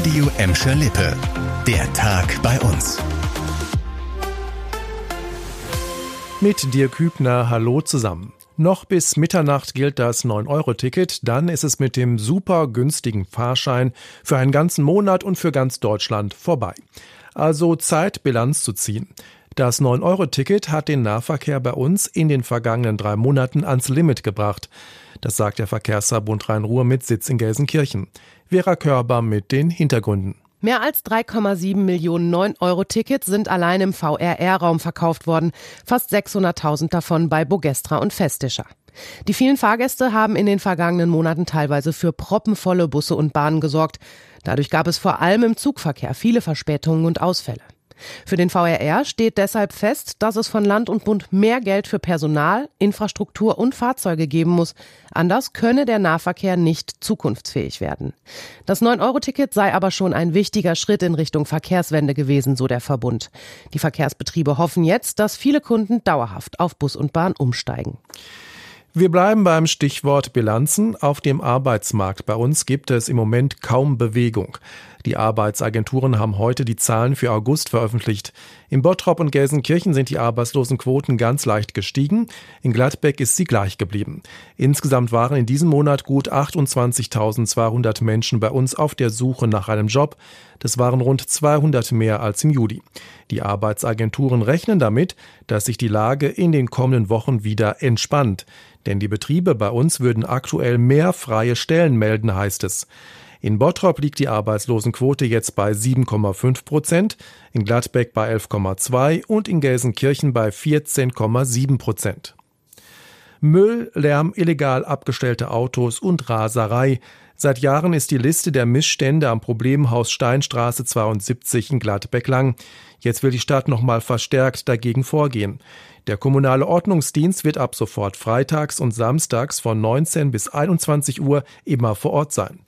Radio Emscher Lippe. Der Tag bei uns. Mit dir Kübner, hallo zusammen. Noch bis Mitternacht gilt das 9-Euro-Ticket, dann ist es mit dem super günstigen Fahrschein für einen ganzen Monat und für ganz Deutschland vorbei. Also Zeit, Bilanz zu ziehen. Das 9-Euro-Ticket hat den Nahverkehr bei uns in den vergangenen drei Monaten ans Limit gebracht. Das sagt der Verkehrsverbund Rhein-Ruhr mit Sitz in Gelsenkirchen. Vera Körber mit den Hintergründen. Mehr als 3,7 Millionen 9-Euro-Tickets sind allein im VRR-Raum verkauft worden, fast 600.000 davon bei Bogestra und Festischer. Die vielen Fahrgäste haben in den vergangenen Monaten teilweise für proppenvolle Busse und Bahnen gesorgt. Dadurch gab es vor allem im Zugverkehr viele Verspätungen und Ausfälle. Für den VRR steht deshalb fest, dass es von Land und Bund mehr Geld für Personal, Infrastruktur und Fahrzeuge geben muss. Anders könne der Nahverkehr nicht zukunftsfähig werden. Das 9-Euro-Ticket sei aber schon ein wichtiger Schritt in Richtung Verkehrswende gewesen, so der Verbund. Die Verkehrsbetriebe hoffen jetzt, dass viele Kunden dauerhaft auf Bus und Bahn umsteigen. Wir bleiben beim Stichwort Bilanzen. Auf dem Arbeitsmarkt bei uns gibt es im Moment kaum Bewegung. Die Arbeitsagenturen haben heute die Zahlen für August veröffentlicht. In Bottrop und Gelsenkirchen sind die Arbeitslosenquoten ganz leicht gestiegen. In Gladbeck ist sie gleich geblieben. Insgesamt waren in diesem Monat gut 28.200 Menschen bei uns auf der Suche nach einem Job. Das waren rund 200 mehr als im Juli. Die Arbeitsagenturen rechnen damit, dass sich die Lage in den kommenden Wochen wieder entspannt. Denn die Betriebe bei uns würden aktuell mehr freie Stellen melden, heißt es. In Bottrop liegt die Arbeitslosenquote jetzt bei 7,5 Prozent, in Gladbeck bei 11,2 und in Gelsenkirchen bei 14,7 Prozent. Müll, Lärm, illegal abgestellte Autos und Raserei. Seit Jahren ist die Liste der Missstände am Problemhaus Steinstraße 72 in Gladbeck lang. Jetzt will die Stadt nochmal verstärkt dagegen vorgehen. Der kommunale Ordnungsdienst wird ab sofort freitags und samstags von 19 bis 21 Uhr immer vor Ort sein.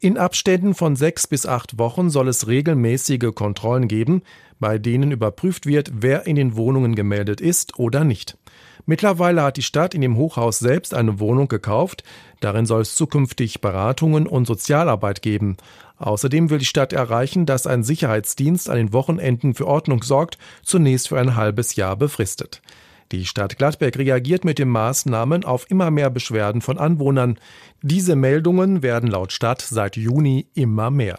In Abständen von sechs bis acht Wochen soll es regelmäßige Kontrollen geben, bei denen überprüft wird, wer in den Wohnungen gemeldet ist oder nicht. Mittlerweile hat die Stadt in dem Hochhaus selbst eine Wohnung gekauft. Darin soll es zukünftig Beratungen und Sozialarbeit geben. Außerdem will die Stadt erreichen, dass ein Sicherheitsdienst an den Wochenenden für Ordnung sorgt, zunächst für ein halbes Jahr befristet. Die Stadt Gladbeck reagiert mit den Maßnahmen auf immer mehr Beschwerden von Anwohnern. Diese Meldungen werden laut Stadt seit Juni immer mehr.